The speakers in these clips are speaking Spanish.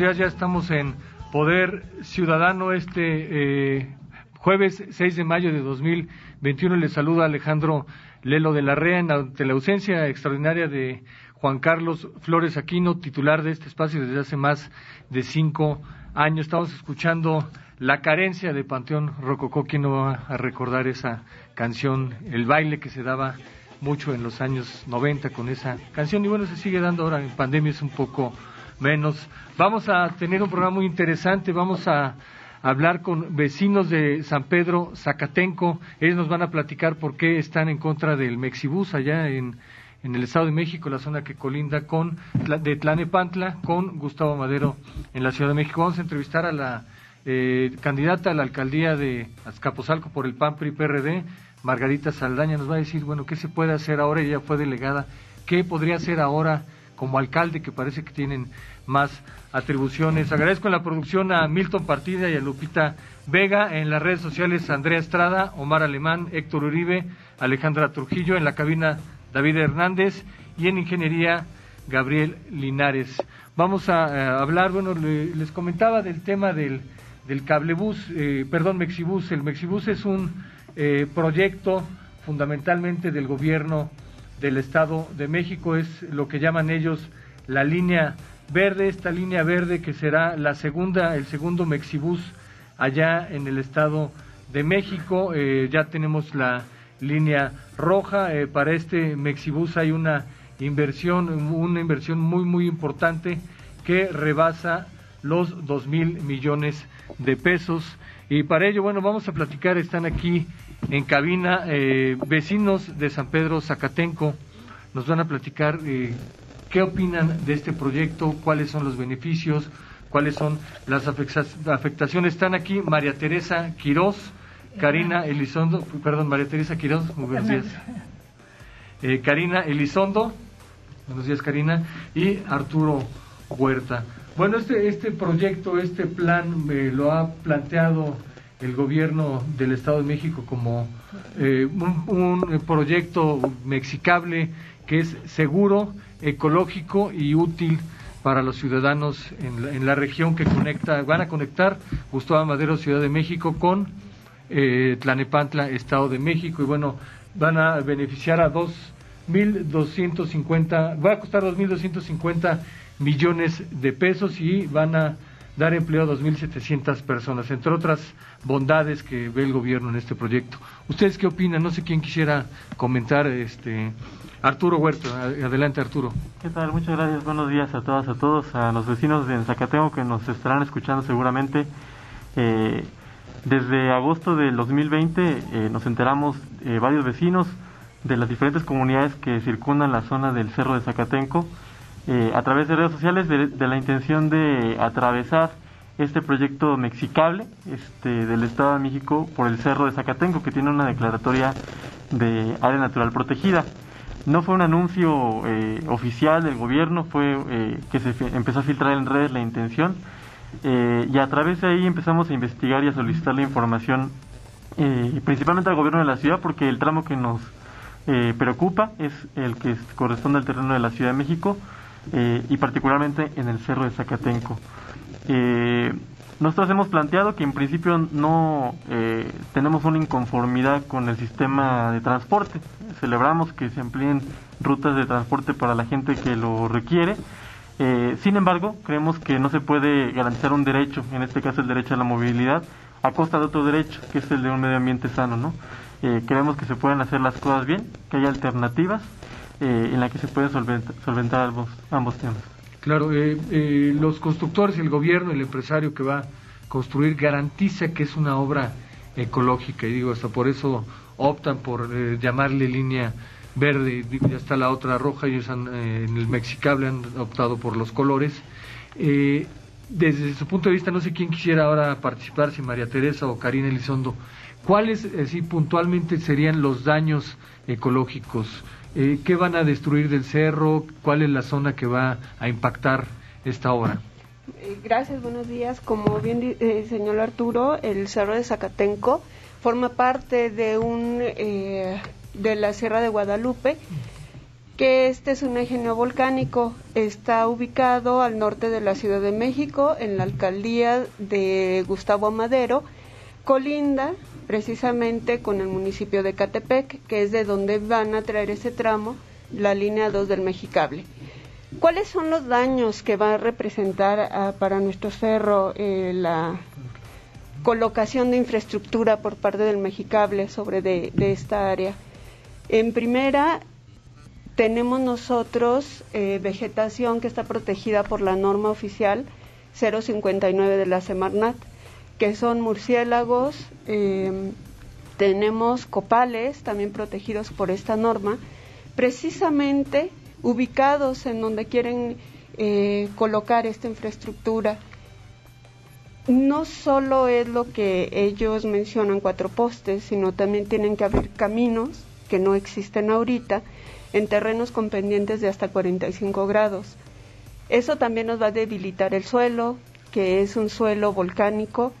Días, ya estamos en Poder Ciudadano este eh, jueves 6 de mayo de 2021. Les saluda Alejandro Lelo de la Rea ante la ausencia extraordinaria de Juan Carlos Flores Aquino, titular de este espacio desde hace más de cinco años. Estamos escuchando la carencia de Panteón Rococó. ¿Quién no va a recordar esa canción, el baile que se daba mucho en los años 90 con esa canción? Y bueno, se sigue dando ahora en pandemia, es un poco menos. Vamos a tener un programa muy interesante, vamos a hablar con vecinos de San Pedro Zacatenco. Ellos nos van a platicar por qué están en contra del Mexibus allá en, en el Estado de México, la zona que colinda con de Tlanepantla, con Gustavo Madero en la Ciudad de México. Vamos a entrevistar a la eh, candidata a la alcaldía de Azcapotzalco por el PAN PRI PRD, Margarita Saldaña. Nos va a decir, bueno, qué se puede hacer ahora. Ella fue delegada. ¿Qué podría hacer ahora como alcalde, que parece que tienen más atribuciones. Agradezco en la producción a Milton Partida y a Lupita Vega, en las redes sociales Andrea Estrada, Omar Alemán, Héctor Uribe, Alejandra Trujillo, en la cabina David Hernández y en ingeniería Gabriel Linares. Vamos a, eh, hablar, bueno, les comentaba del tema del, del cablebús, eh, perdón, Mexibus. El Mexibus es un eh, proyecto fundamentalmente del gobierno del Estado de México, es lo que llaman ellos la línea verde, esta línea verde que será la segunda, el segundo Mexibus allá en el Estado de México. Eh, ya tenemos la línea roja. Eh, para este Mexibus hay una inversión, una inversión muy, muy importante que rebasa los dos mil millones de pesos. Y para ello, bueno, vamos a platicar, están aquí en cabina eh, vecinos de San Pedro Zacatenco, nos van a platicar eh, qué opinan de este proyecto, cuáles son los beneficios, cuáles son las afectaciones. Están aquí María Teresa Quirós, Karina Elizondo, perdón, María Teresa Quirós, buenos días. Eh, Karina Elizondo, buenos días Karina, y Arturo Huerta. Bueno, este, este proyecto, este plan me lo ha planteado el gobierno del Estado de México como eh, un, proyecto mexicable que es seguro, ecológico y útil para los ciudadanos en la, región que conecta, van a conectar Gustavo Madero, Ciudad de México, con eh, Tlanepantla, Estado de México, y bueno, van a beneficiar a 2.250, va a costar 2.250 millones de pesos y van a dar empleo a 2.700 personas, entre otras bondades que ve el gobierno en este proyecto. ¿Ustedes qué opinan? No sé quién quisiera comentar. este Arturo Huerta, adelante Arturo. ¿Qué tal? Muchas gracias, buenos días a todas, a todos, a los vecinos de Zacateco que nos estarán escuchando seguramente. Eh, desde agosto del 2020 eh, nos enteramos eh, varios vecinos de las diferentes comunidades que circundan la zona del Cerro de Zacatenco eh, a través de redes sociales de, la intención de atravesar este proyecto mexicable este, del Estado de México por el Cerro de Zacatenco, que tiene una declaratoria de área natural protegida. No fue un anuncio eh, oficial del gobierno, fue eh, que se empezó a filtrar en redes la intención y a través de ahí empezamos a investigar y a solicitar la información principalmente al gobierno de la ciudad porque el tramo que nos preocupa es el que corresponde al terreno de la Ciudad de México eh, y particularmente en el Cerro de Zacatenco. Eh, nosotros hemos planteado que en principio no eh, tenemos una inconformidad con el sistema de transporte. Celebramos que se amplíen rutas de transporte para la gente que lo requiere. sin embargo, creemos que no se puede garantizar un derecho, en este caso el derecho a la movilidad, a costa de otro derecho, que es el de un medio ambiente sano, ¿no? eh, creemos que se pueden hacer las cosas bien, que hay alternativas eh, en las que se pueden solventar, ambos, ambos temas. Claro, eh, los constructores, el gobierno, el empresario que va a construir garantiza que es una obra ecológica y digo, hasta por eso optan por llamarle línea verde, digo, ya está la otra roja, ellos han, en el Mexicable han optado por los colores. desde su punto de vista, no sé quién quisiera ahora participar, si María Teresa o Karina Elizondo, ¿Cuáles, eh, puntualmente serían los daños ecológicos? Eh, ¿Qué van a destruir del cerro? ¿Cuál es la zona que va a impactar esta obra? Eh, gracias, buenos días. Como bien eh, señaló Arturo, el Cerro de Zacatenco forma parte de un de la Sierra de Guadalupe, que este es un eje neovolcánico. Está ubicado al norte de la Ciudad de México, en la alcaldía de Gustavo Madero. Colinda precisamente con el municipio de Catepec, que es de donde van a traer ese tramo, la línea 2 del Mexicable. ¿Cuáles son los daños que va a representar ah, para nuestro cerro eh, la colocación de infraestructura por parte del Mexicable sobre de, esta área? En primera, tenemos nosotros eh, vegetación que está protegida por la norma oficial 059 de la Semarnat que son murciélagos, em, tenemos copales también protegidos por esta norma, precisamente ubicados en donde quieren eh, colocar esta infraestructura. No solo es lo que ellos mencionan cuatro postes, sino también tienen que haber caminos que no existen ahorita en terrenos con pendientes de hasta 45 grados. Eso también nos va a debilitar el suelo, que es un suelo volcánico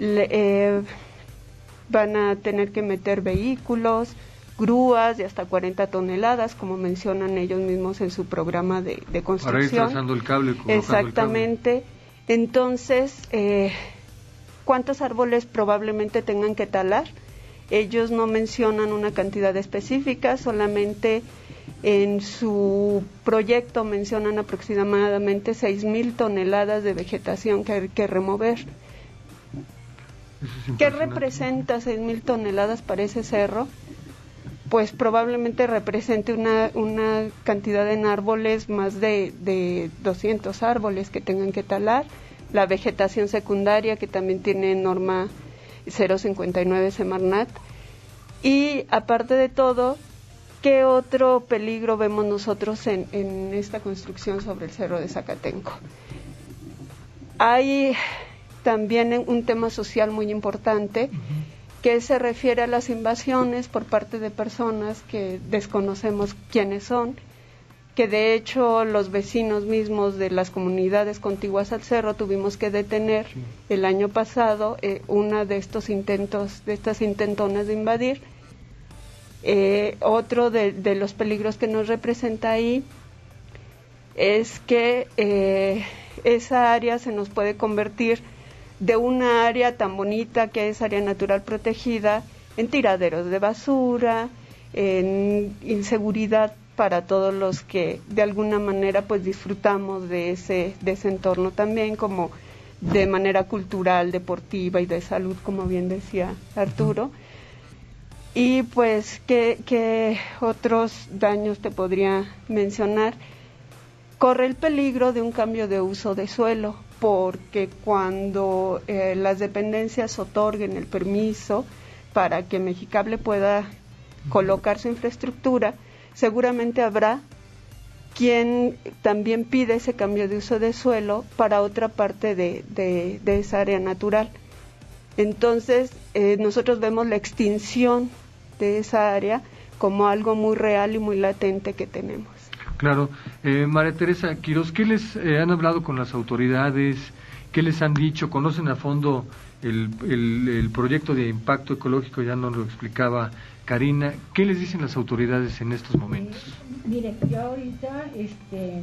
eh, van a tener que meter vehículos, grúas de hasta 40 toneladas, como mencionan ellos mismos en su programa de, construcción. Para ir el cable. Exactamente. Entonces, eh, ¿cuántos árboles probablemente tengan que talar? Ellos no mencionan una cantidad específica, solamente en su proyecto mencionan aproximadamente 6.000 toneladas de vegetación que hay que remover. ¿Qué representa 6.000 toneladas para ese cerro? Pues probablemente represente una, una cantidad en árboles, más de, de 200 árboles que tengan que talar, la vegetación secundaria que también tiene norma 059 Semarnat. Y aparte de todo, ¿qué otro peligro vemos nosotros en, en esta construcción sobre el Cerro de Zacatenco? Hay también un tema social muy importante que se refiere a las invasiones por parte de personas que desconocemos quiénes son, que de hecho los vecinos mismos de las comunidades contiguas al cerro tuvimos que detener el año pasado eh, una de estos intentos, de estas intentonas de invadir. Eh, otro de, los peligros que nos representa ahí es que eh, esa área se nos puede convertir de una área tan bonita que es área natural protegida en tiraderos de basura, en inseguridad para todos los que de alguna manera pues disfrutamos de ese, de ese entorno también como de manera cultural, deportiva y de salud, como bien decía Arturo. Y pues, ¿qué, qué otros daños te podría mencionar? Corre el peligro de un cambio de uso de suelo porque cuando eh, las dependencias otorguen el permiso para que Mexicable pueda colocar su infraestructura, seguramente habrá quien también pide ese cambio de uso de suelo para otra parte de, esa área natural. Entonces, eh, nosotros vemos la extinción de esa área como algo muy real y muy latente que tenemos. Claro. Eh, María Teresa Quiroz, ¿qué les eh, han hablado con las autoridades? ¿Qué les han dicho? ¿Conocen a fondo el, el, proyecto de impacto ecológico? Ya nos lo explicaba Karina. ¿Qué les dicen las autoridades en estos momentos? mire, yo ahorita este,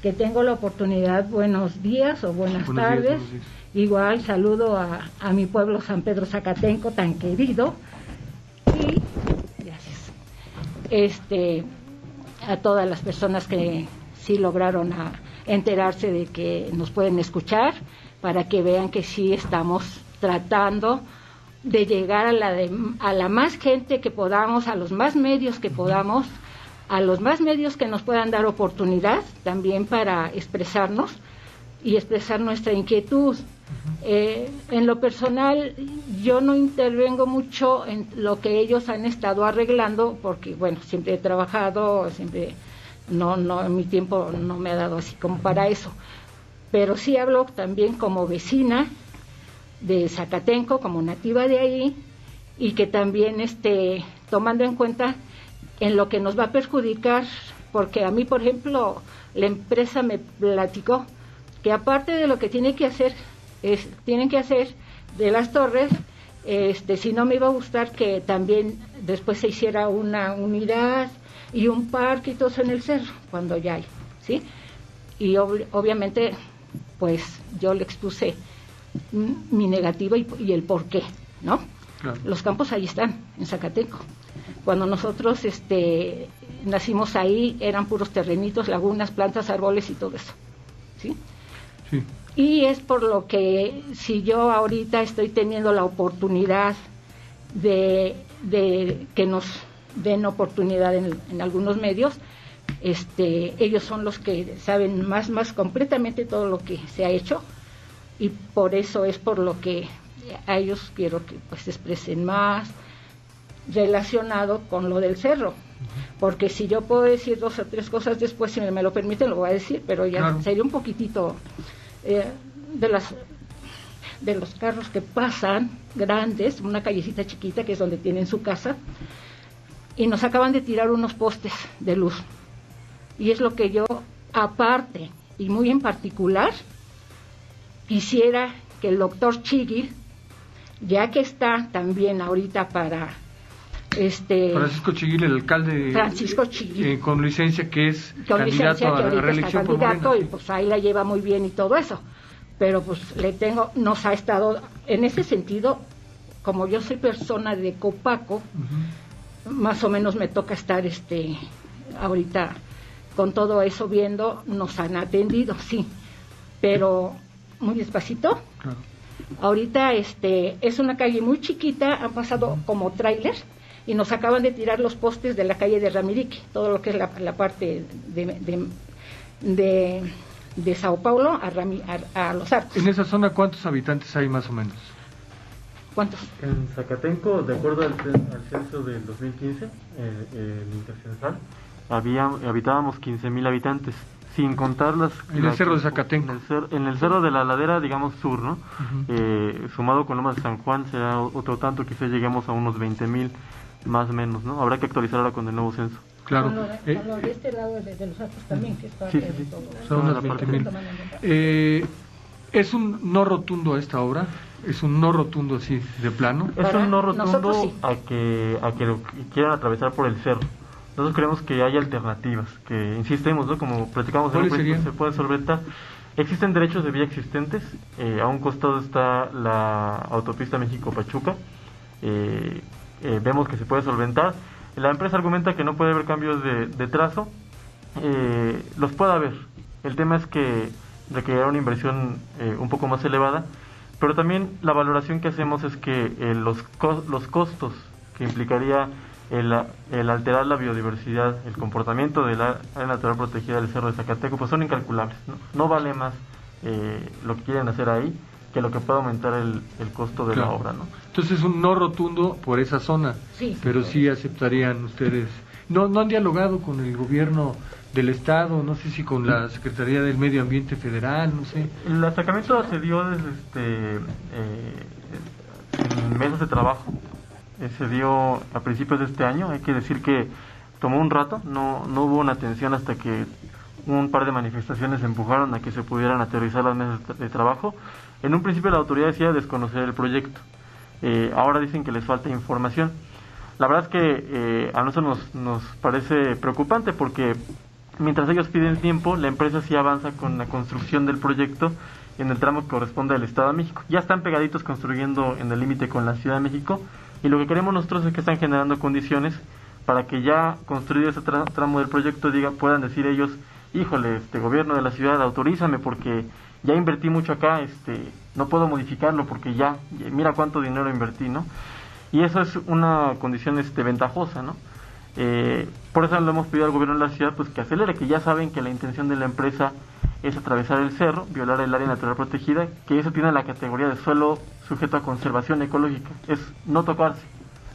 que tengo la oportunidad, buenos días o buenas tardes. Igual saludo a, a mi pueblo San Pedro Zacatenco, tan querido. Y, gracias. Este, a todas las personas que sí lograron enterarse de que nos pueden escuchar para que vean que sí estamos tratando de llegar a la, a la más gente que podamos, a los más medios que podamos, a los más medios que nos puedan dar oportunidad también para expresarnos y expresar nuestra inquietud. Eh, en lo personal, yo no intervengo mucho en lo que ellos han estado arreglando, porque, bueno, siempre he trabajado, siempre, no, no, mi tiempo no me ha dado así como para eso. Pero sí hablo también como vecina de Zacatenco, como nativa de ahí, y que también, este, tomando en cuenta en lo que nos va a perjudicar, porque a mí, por ejemplo, la empresa me platicó que aparte de lo que tiene que hacer, es, tienen que hacer de las torres, este, si no me iba a gustar que también después se hiciera una unidad y un parque y todo eso en el cerro, cuando ya hay, ¿sí? Y obviamente, pues yo le expuse mi negativa y, el por qué, ¿no? Los campos ahí están, en Zacateco. Cuando nosotros este, nacimos ahí eran puros terrenitos, lagunas, plantas, árboles y todo eso. ¿sí? Y es por lo que si yo ahorita estoy teniendo la oportunidad de, que nos den oportunidad en, algunos medios, este, ellos son los que saben más, más completamente todo lo que se ha hecho. Y por eso es por lo que a ellos quiero que pues expresen más, relacionado con lo del cerro. Porque si yo puedo decir dos o tres cosas después, si me lo permiten, lo voy a decir, pero ya sería un poquitito eh, de las de los carros que pasan grandes, una callecita chiquita que es donde tienen su casa, y nos acaban de tirar unos postes de luz. Y es lo que yo, aparte y muy en particular, quisiera que el doctor Chigil, ya que está también ahorita para este Francisco Chiguil, el alcalde Francisco eh, con licencia que es candidato a la reelección y pues ahí la lleva muy bien y todo eso. Pero pues le tengo nos ha estado en ese sentido como yo soy persona de Copaco más o menos me toca estar este ahorita con todo eso viendo nos han atendido sí. Pero muy despacito. Ahorita este es una calle muy chiquita han pasado como trailers y nos acaban de tirar los postes de la calle de Ramirique, todo lo que es la, parte de, de, de, Sao Paulo a, Los Arcos. ¿En esa zona cuántos habitantes hay más o menos? ¿Cuántos? En Zacatenco, de acuerdo al, censo del 2015, eh, el intercensal, había, habitábamos 15.000 habitantes sin contar las... En el cerro de Zacatenco. En el, cerro de la ladera, digamos, sur, ¿no? Eh, sumado con Lomas de San Juan será otro tanto, quizás lleguemos a unos 20.000 más o menos, ¿no? Habrá que actualizar ahora con el nuevo censo. Claro. de, eh, este lado de, los Altos también, que es parte de todo. Son unas 20.000. Eh, ¿Es un no rotundo a esta hora? ¿Es un no rotundo así, de plano? Es un no rotundo a, que, a que quieran atravesar por el cerro. Nosotros creemos que hay alternativas, que insistimos, ¿no? Como platicamos, se puede solventar. Existen derechos de vía existentes. Eh, a un costado está la autopista México-Pachuca. Eh, eh, vemos que se puede solventar. La empresa argumenta que no puede haber cambios de, trazo. Eh, los puede haber. El tema es que requerirá una inversión eh, un poco más elevada. Pero también la valoración que hacemos es que los, los costos que implicaría el, alterar la biodiversidad, el comportamiento de la área natural protegida del Cerro de Zacateco, pues son incalculables. No, vale más lo que quieren hacer ahí que lo que pueda aumentar el, el costo de la obra, ¿no? Entonces un no rotundo por esa zona, sí, pero sí aceptarían ustedes. No, no han dialogado con el gobierno del estado, no sé si con la Secretaría del Medio Ambiente Federal, no sé. El acercamiento se dio desde este eh, en meses de trabajo. Eh, se dio a principios de este año. Hay que decir que tomó un rato, no, no hubo una atención hasta que un par de manifestaciones empujaron a que se pudieran aterrizar las mesas de trabajo. En un principio la autoridad decía desconocer el proyecto. Eh, ahora dicen que les falta información. La verdad es que eh, a nosotros nos, nos parece preocupante porque mientras ellos piden tiempo, la empresa sí avanza con la construcción del proyecto en el tramo que corresponde al Estado de México. Ya están pegaditos construyendo en el límite con la Ciudad de México y lo que queremos nosotros es que están generando condiciones para que ya construido ese tramo del proyecto diga puedan decir ellos, híjole, este gobierno de la ciudad autorízame porque ya invertí mucho acá, este, no puedo modificarlo porque ya, mira cuánto dinero invertí, ¿no? Y eso es una condición este, ventajosa, ¿no? Eh, por eso le hemos pedido al gobierno de la ciudad pues que acelere, que ya saben que la intención de la empresa es atravesar el cerro, violar el área natural protegida, que eso tiene la categoría de suelo sujeto a conservación ecológica, es no tocarse,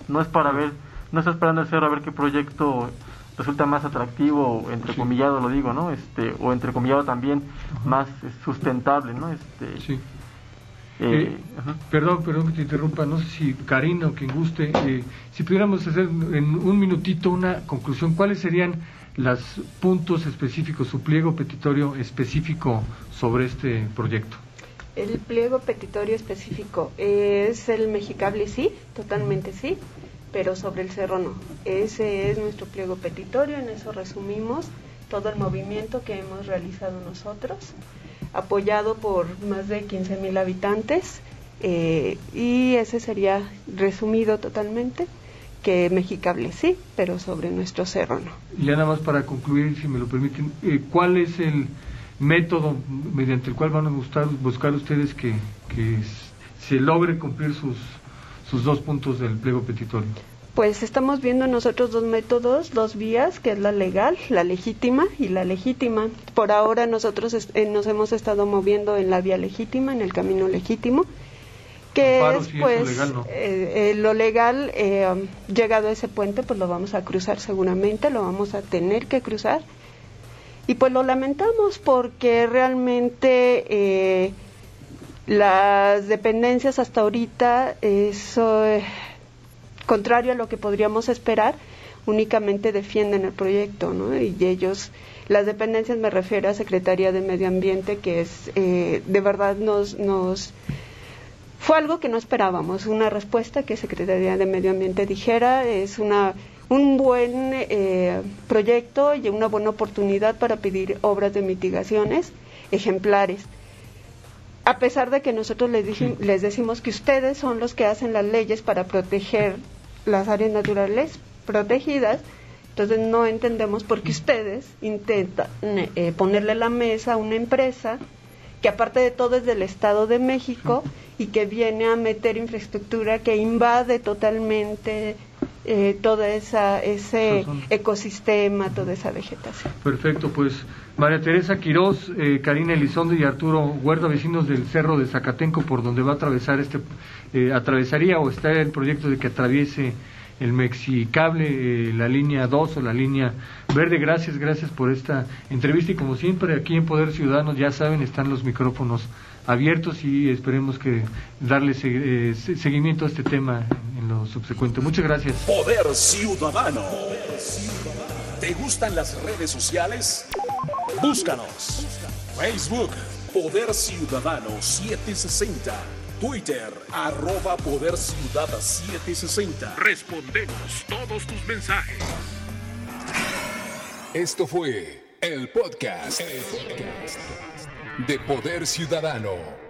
no es para ver, no está esperando el cerro a ver qué proyecto resulta más atractivo, entrecomillado lo digo, ¿no? Este, o entrecomillado también más sustentable, ¿no? Este, sí. Eh, eh, perdón, perdón que te interrumpa, no sé si Karina o quien guste, eh, si pudiéramos hacer en un minutito una conclusión, ¿cuáles serían los puntos específicos, su pliego petitorio específico sobre este proyecto? El pliego petitorio específico es el mexicable, sí, totalmente sí, pero sobre el cerro no. Ese es nuestro pliego petitorio, en eso resumimos todo el movimiento que hemos realizado nosotros apoyado por más de 15 mil habitantes eh, y ese sería resumido totalmente que Mexicable sí, pero sobre nuestro cerro no. Ya nada más para concluir, si me lo permiten, eh, ¿cuál es el método mediante el cual van a buscar, buscar ustedes que, que se logre cumplir sus, sus dos puntos del pliego petitorio? Pues estamos viendo nosotros dos métodos, dos vías, que es la legal, la legítima y la legítima. Por ahora nosotros eh, nos hemos estado moviendo en la vía legítima, en el camino legítimo, que es pues eh, eh, lo legal, llegado a ese puente, pues lo vamos a cruzar seguramente, lo vamos a tener que cruzar. Y pues lo lamentamos porque realmente las dependencias hasta ahorita, eso contrario a lo que podríamos esperar, únicamente defienden el proyecto, ¿no? Y ellos, las dependencias me refiero a Secretaría de Medio Ambiente, que es, eh, de verdad nos, nos, fue algo que no esperábamos, una respuesta que Secretaría de Medio Ambiente dijera, es una, un buen eh, proyecto y una buena oportunidad para pedir obras de mitigaciones ejemplares a pesar de que nosotros les, les decimos que ustedes son los que hacen las leyes para proteger las áreas naturales protegidas, entonces no entendemos por qué ustedes intentan eh, ponerle la mesa a una empresa que aparte de todo es del Estado de México y que viene a meter infraestructura que invade totalmente eh, todo esa, ese ecosistema, toda esa vegetación. Perfecto, pues María Teresa Quirós, eh, Karina Elizondo y Arturo Huerta, vecinos del Cerro de Zacatenco, por donde va a atravesar este, eh, atravesaría o está el proyecto de que atraviese el Mexicable, eh, la línea 2 o la línea verde. Gracias, gracias por esta entrevista y como siempre aquí en Poder Ciudadanos ya saben, están los micrófonos abiertos y esperemos que darle eh, seguimiento a este tema en lo subsecuente. Muchas gracias. Poder Ciudadano. ¿Te gustan las redes sociales? Búscanos. Facebook, Poder Ciudadano 760. Twitter, arroba Poder Ciudad 760. Respondemos todos tus mensajes. Esto fue el podcast, el podcast de Poder Ciudadano.